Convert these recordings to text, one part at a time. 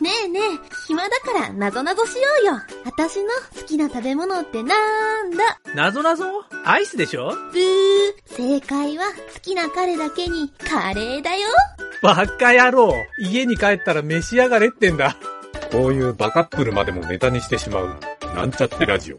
ねえねえ、暇だからなぞなぞしようよ。私の好きな食べ物ってなんだ？なぞなぞ？アイスでしょ？ブー。正解は好きな彼だけにカレーだよ。バカ野郎家に帰ったら召し上がれってんだ。こういうバカップルまでもネタにしてしまう、なんちゃってラジオ。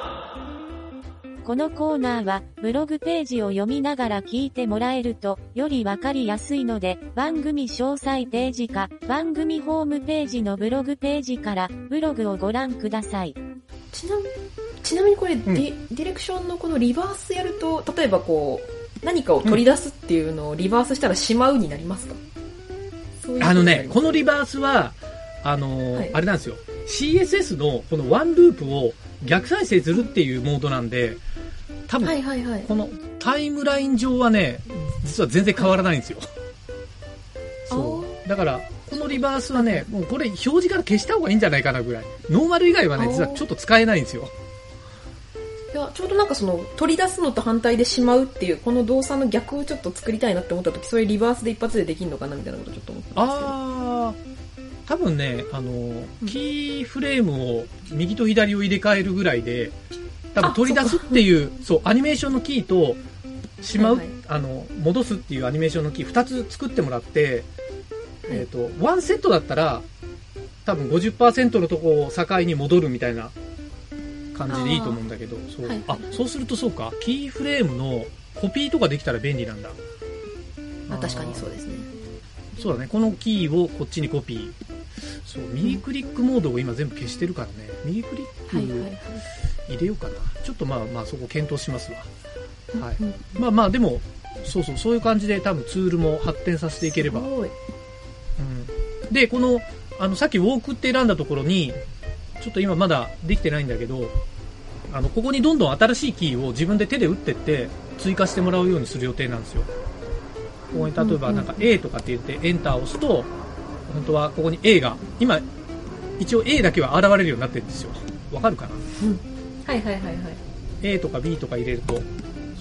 このコーナーは、ブログページを読みながら聞いてもらえると、よりわかりやすいので、番組詳細ページか、番組ホームページのブログページから、ブログをご覧ください。ちなみちなみにこれ、ディディレクションのこのリバースやると例えばこう何かを取り出すっていうのをリバースしたらしまうになりますか、そういうー。あのね、こののリバースは、あのーはいあれなんですよ。CSS のこのワンループを逆再生するっていうモードなんで、多分、はいはいはいこのタイムライン上はね、実は全然変わらないんですよ。そう。だから、このリバースはね、もうこれ表示から消した方がいいんじゃないかなぐらい。ノーマル以外はね、実はちょっと使えないんですよ。いやちょうどなんかその取り出すのと反対でしまうっていうこの動作の逆をちょっと作りたいなって思った時それリバースで一発でできるのかなみたいなことちょっと思ったんですけどあー、多分ね、あの、キーフレームを右と左を入れ替えるぐらいで、多分あ取り出すっていう、そう、アニメーションのキーと、しまう、はい。はいあの、戻すっていうアニメーションのキー2つ作ってもらって、えっ、と、ワンセットだったら、多分50%のとこを境に戻るみたいな感じでいいと思うんだけど、そう、はい。あ、そうするとそうか、キーフレームのコピーとかできたら便利なんだ。まあ確かにそうですね。そうだね、このキーをこっちにコピー。そう、右クリックモードを今全部消してるからね、右クリはいはいはいック入れようかな。ちょっとまあまあそこ検討しますわ。はい。うんまあまあでも、そうそう、そういう感じで多分ツールも発展させていければ。うん。で、この、あの、さっきウォークって選んだところに、ちょっと今まだできてないんだけど、あの、ここにどんどん新しいキーを自分で手で打ってって、追加してもらうようにする予定なんですよ。ここに例えばなんか A とかって言ってエンターを押すと、本当はここに A が、今、一応 A だけは現れるようになってるんですよ。わかるかな？はいはいはいはい。A とか B とか入れると、そう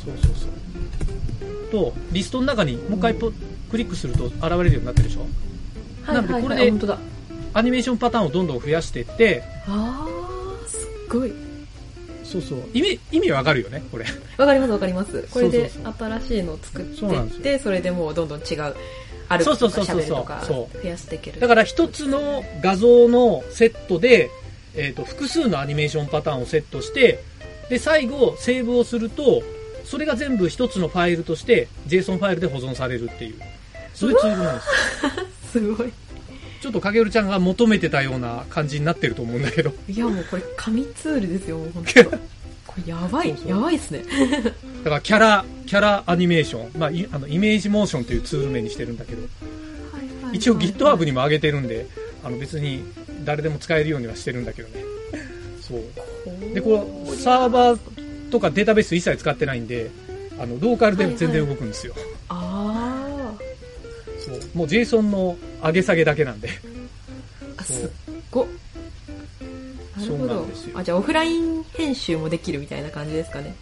そうそう。と、リストの中にもう一回ポ、クリックすると現れるようになってるでしょ？はいなのではい。これではいあ本当だ。アニメーションパターンをどんどん増やしていって、あーすっごい。そうそう。意味、意味わかるよね、これ。わかりますわかります。これで新しいのを作っていってそれでもうどんどん違う歩くそうとかそうそうそう喋るとかそう。増やしていける。だから一つの画像のセットで、えっ、と、複数のアニメーションパターンをセットして、で、最後、セーブをすると、それが全部一つのファイルとして、JSON ファイルで保存されるっていう、そういうツールなんです。よ。すごい。ちょっと影るちゃんが求めてたような感じになってると思うんだけど。いやもうこれ紙ツールですよ本当。これやばいやばいっすねだからキャラ、キャラアニメーション、まあ、いあの、イメージモーションというツール名にしてるんだけど、一応 GitHub にも上げてるんで、あの別に誰でも使えるようにはしてるんだけどね。そう。で、これ、サーバーとかデータベース一切使ってないんで、あの、ローカルで全然動くんですよ。あそう。もう JSON の上げ下げだけなんで。ーあすっごなるほどあじゃあオフライン編集もできるみたいな感じですかね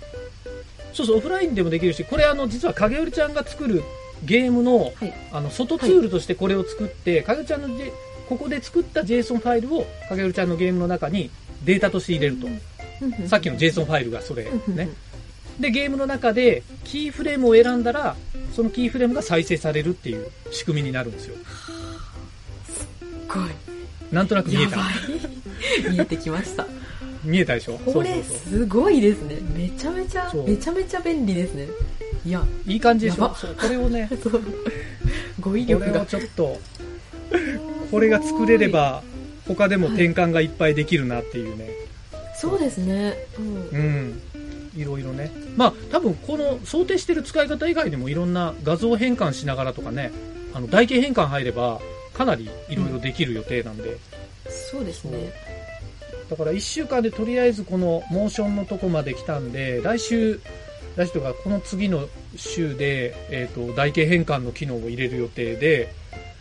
そうそう、オフラインでもできるし、これあの、実は影織ちゃんが作るゲームの、はい。あの、外ツールとしてこれを作って、影織ちゃんの、ここで作った JSON ファイルを影織ちゃんのゲームの中にデータとして入れると。さっきの JSON ファイルがそれね。で、ゲームの中でキーフレームを選んだら、そのキーフレームが再生されるっていう仕組みになるんですよ。すごい。なんとなく見えた。見えてきました見えたでしょ？これすごいですね。めちゃめちゃめちゃめちゃ便利ですね。いやいい感じでしょ？そうこれをね、語彙これ力がをちょっと、これが作れれば、他でも転換がいっぱいできるなっていうね。そうですね。うん。うん。いろいろね。まあ、多分この想定してる使い方以外でもいろんな画像変換しながらとかね、ああの、台形変換入れば、かなりいろいろできる予定なんで、そうですね。だから1週間でとりあえずこのモーションのとこまで来たんで、来週、来週とかこの次の週で、えっ、と、台形変換の機能を入れる予定で、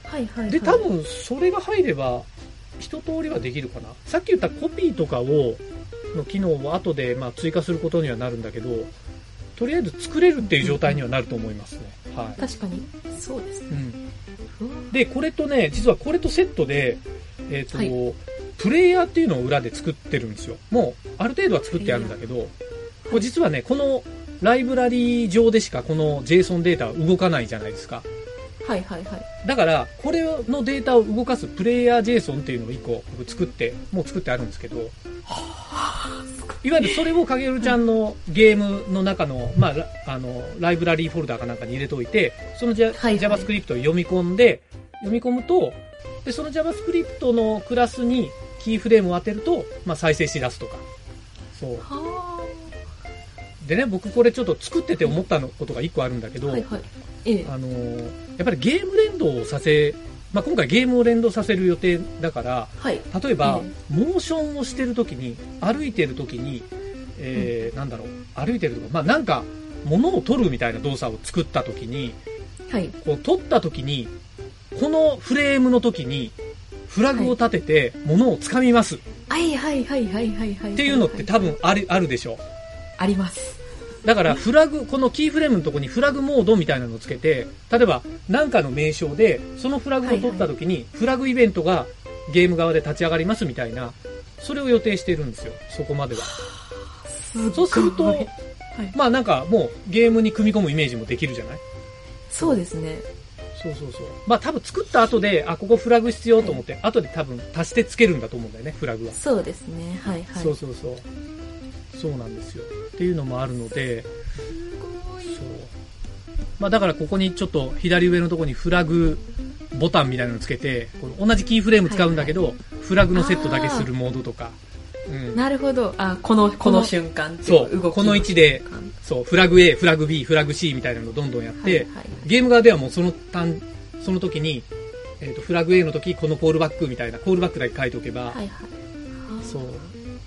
はいはい、はい。で、多分それが入れば、一通りはできるかな。さっき言ったコピーとかを、の機能を後でまあ追加することにはなるんだけど、とりあえず作れるっていう状態にはなると思いますね。はい。確かに。そうですね。うん。うんで、これとね、実はこれとセットで、えっ、と、はいプレイヤーっていうのを裏で作ってるんですよ。もう、ある程度は作ってあるんだけど、これ実はね、このライブラリー上でしかこの JSON データは動かないじゃないですか。はいはいはい。だから、これのデータを動かすプレイヤー JSON っていうのを1個僕作って、もう作ってあるんですけど、いわゆるそれをかげるちゃんのゲームの中の、まあ、ラあの、ライブラリーフォルダーかなんかに入れておいて、その JavaScript を読み込んで、読み込むと、で、その JavaScript のクラスにキーフレームを当てると、まあ、再生し出すとか。そう。はでね、僕これちょっと作ってて思ったのことが1個あるんだけあ。ど、はいはい。ええ。あのーやっぱりゲーム連動をさせ、まあ、今回ゲームを連動させる予定だから、はい。例えば、えモーションをしてるときに、歩いてるときに、えーなんだろう、歩いてるとか、まあ、なんか、物を取るみたいな動作を作ったときに、はい。こう、取ったときに、このフレームのときに、フラグを立てて、物を掴みますっはいはいはいはいはいはい。ていうのって多分ある、あるでしょう。あります。だから、フラグ、このキーフレームのとこにフラグモードみたいなのをつけて、例えば、何かの名称で、そのフラグを取った時に、フラグイベントがゲーム側で立ち上がりますみたいな、それを予定してるんですよ、そこまでは。すごいそうするとはい、まあなんかもうゲームに組み込むイメージもできるじゃない？そうですね。そうそうそう。まあ多分作った後で、あ、ここフラグ必要と思って、後で多分足してつけるんだと思うんだよね、フラグは。そうですね。はいはい。そうそうそう。そうなんですよ。っていうのもあるので、そう。まあだからここにちょっと左上のところにフラグボタンみたいなのつけて、この同じキーフレーム使うんだけど、フラグのセットだけするモードとか。うん。なるほど。あ、この、この瞬間っていそうこの位置でそう、フラグ A、フラグ B、フラグ C みたいなのをどんどんやって、はいはいゲーム側ではもうその単、その時に、えっ、と、フラグ A の時、このコールバックみたいな、コールバックだけ書いておけば、はいはい。そう、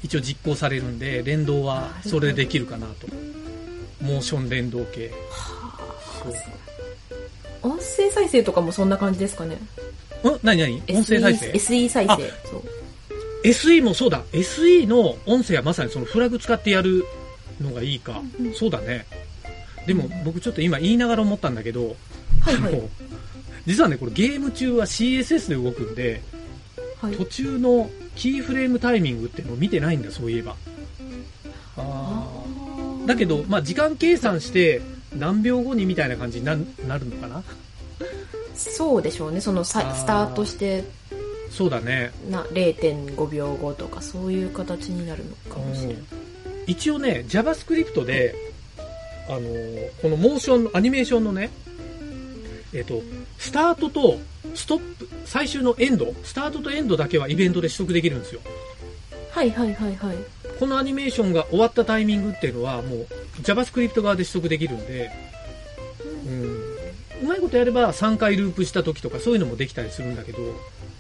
一応実行されるんで、連動はそれでできるかなと。モーション連動系。音声再生とかもそんな感じですかね。ん？何何？音声再生？SE 再あ生。そう。?SE もそうだ。SE の音声はまさにそのフラグ使ってやるのがいいか。そうだね。でも僕ちょっと今言いながら思ったんだけど、はいはい。実はね、これゲーム中は CSS で動くんで、はい途中のキーフレームタイミングっていうのを見てないんだ、そういえば。ああーだけど、まあ、時間計算して何秒後にみたいな感じにななるのかなそうでしょうね。そのスタートしてそうだね。な0.5秒後とかそういう形になるのかもしれない。一応ね、JavaScript で、あのーこのモーションの、アニメーションのね、えっ、と、スタートとストップ、最終のエンド、スタートとエンドだけはイベントで取得できるんですよ。はいはいはいはい。このアニメーションが終わったタイミングっていうのはもう JavaScript 側で取得できるんで、うん、うまいことやれば3回ループした時とかそういうのもできたりするんだけど、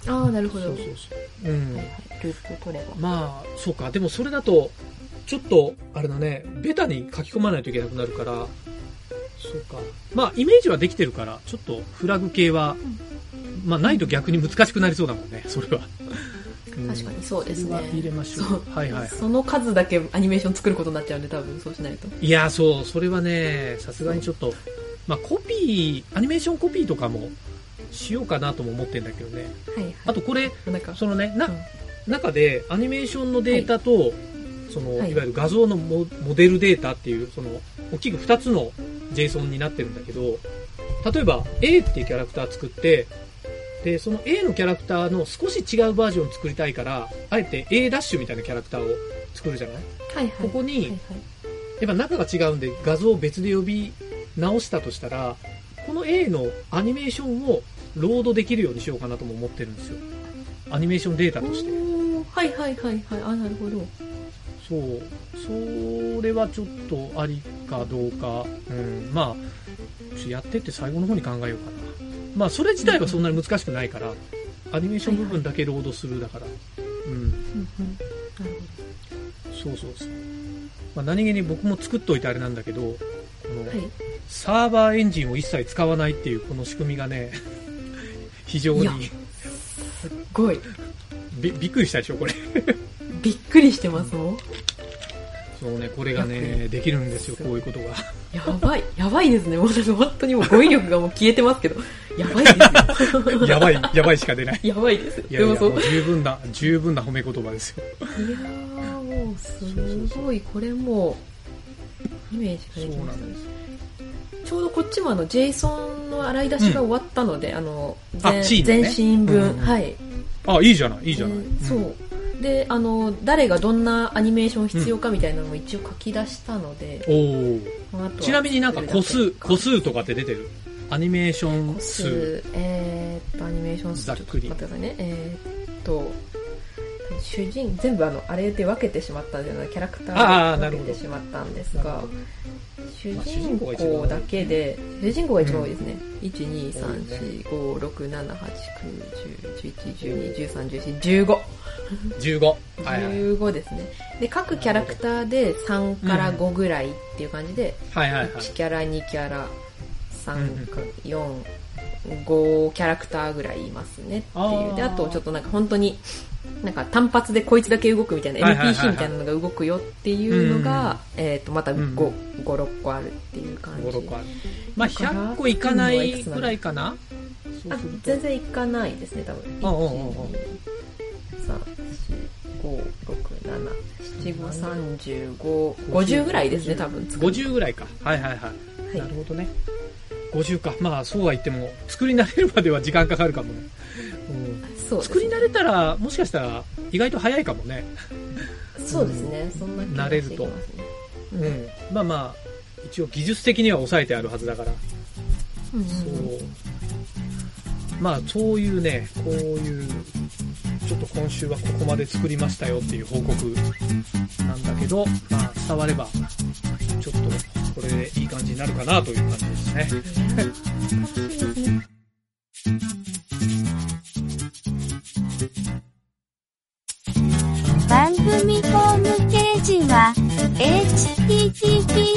ああ、なるほど。そうそうそう。うん。はいはい。ループ取れば。まあ、そうか。でもそれだと、ちょっと、あれだね、ベタに書き込まないといけなくなるから、そうか。まあ、イメージはできてるから、ちょっとフラグ系は、まあ、ないと逆に難しくなりそうだもんね、それは。うん確かにそうですね入れましょう。はいはいはい。その数だけアニメーション作ることになっちゃうんで、多分そうしないと。いや、そう、それはね、さすがにちょっと、まあ、コピー、アニメーションコピーとかもしようかなとも思ってんだけどね。はいはい。あとこれ、そのね、な、うん中でアニメーションのデータと、その、はいいわゆる画像のモモデルデータっていう、その、大きく2つの JSON になってるんだけど、例えば A っていうキャラクター作って、で、その A のキャラクターの少し違うバージョンを作りたいから、あえて A ダッシュみたいなキャラクターを作るじゃない？はいはい。ここにはいはいやっぱ中が違うんで画像を別で呼び直したとしたら、この A のアニメーションをロードできるようにしようかなとも思ってるんですよ。アニメーションデータとして。はいはいはいはい。あ、なるほど。そう。それはちょっとありかどうか。うん。まあ、やってって最後の方に考えようかな。まあそれ自体はそんなに難しくないから、アニメーション部分だけロードするだから。うん。そうそうそう。まあ何気に僕も作っといてあれなん。だけど、この。サーバーエンジンを一切使わないっていうこの仕組みがね、非常にすっごい。びびっくりしたでしょ、これ。びっくりしてますもん。そうね、これがね、できるんですよ、こういうことが。やばい。やばいですね。もう本当にもう語彙力がもう消えてますけど。やばいですよ。やばい、やばいしか出ない。やばいですよ。いやいや、でもそう。十分な、十分な褒め言葉ですよ。いやーもうすごい、これもう、イメージができましたね。ちょうどこっちもあの、JSON の洗い出しが終わったので、あの、あ全シーンのね全身分、うんうんはい。あ、いいじゃない、いいじゃない。でそう。で、あの、誰がどんなアニメーション必要かみたいなのも一応書き出したので、おお。あとはちなみになんか個数、個数数とかって出てる？アニメーション数。数、えーっと、アニメーション数、ざっくりちょっと待ってくださいね。えーっと、主人、全部あの、あれで分けてしまったんじゃない？キャラクタあーで分けてしまったんですが主人人公だけで、主人公が一番多いですね。1、2、多いね3、4、5、6、7、8、9、10、11、12、13、14、15。15。はいはい。15ですね。で、各キャラクターで3から5ぐらいっていう感じで、はいはいはい。1キャラ、2キャラ、うん3か、4、5キャラクターぐらいいますねってあいーう。で、あとちょっとなんか本当に、なんか単発でこいつだけ動くみたいな NPC みたいなのが動くよっていうのが、えっと、またうん5、5、6個あるっていう感じ。5、6個ある。まあ、だから100個いかないぐらいかなあ全然いかないですね、多分。うんうんうんうん1 2 3 4 5 6 7 7 5 35 50ぐらいですね、多分。50ぐらいか。はいはいはい。はいなるほどね。50か。まあ、そうは言っても、作り慣れるまでは時間かかるかもね。うんそう作り慣れたら、もしかしたら、意外と早いかもね。そうですね、そんな気が慣れるとしてきますね。うん。まあまあ、一応技術的には抑えてあるはずだから。うんそう。まあ、そういうね、こういう、ちょっと今週はここまで作りましたよっていう報告なんだけど、まあ、伝われば、ちょっと、これでいい感じになるかなという感じですね。番組ホームページは、https,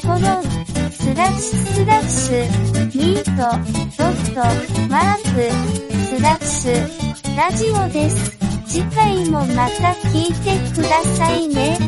コロン、スラッシュスラッシュ、ミート、ドット、マーク、スラッシュ、ラジオです。次回もまた聞いてくださいね。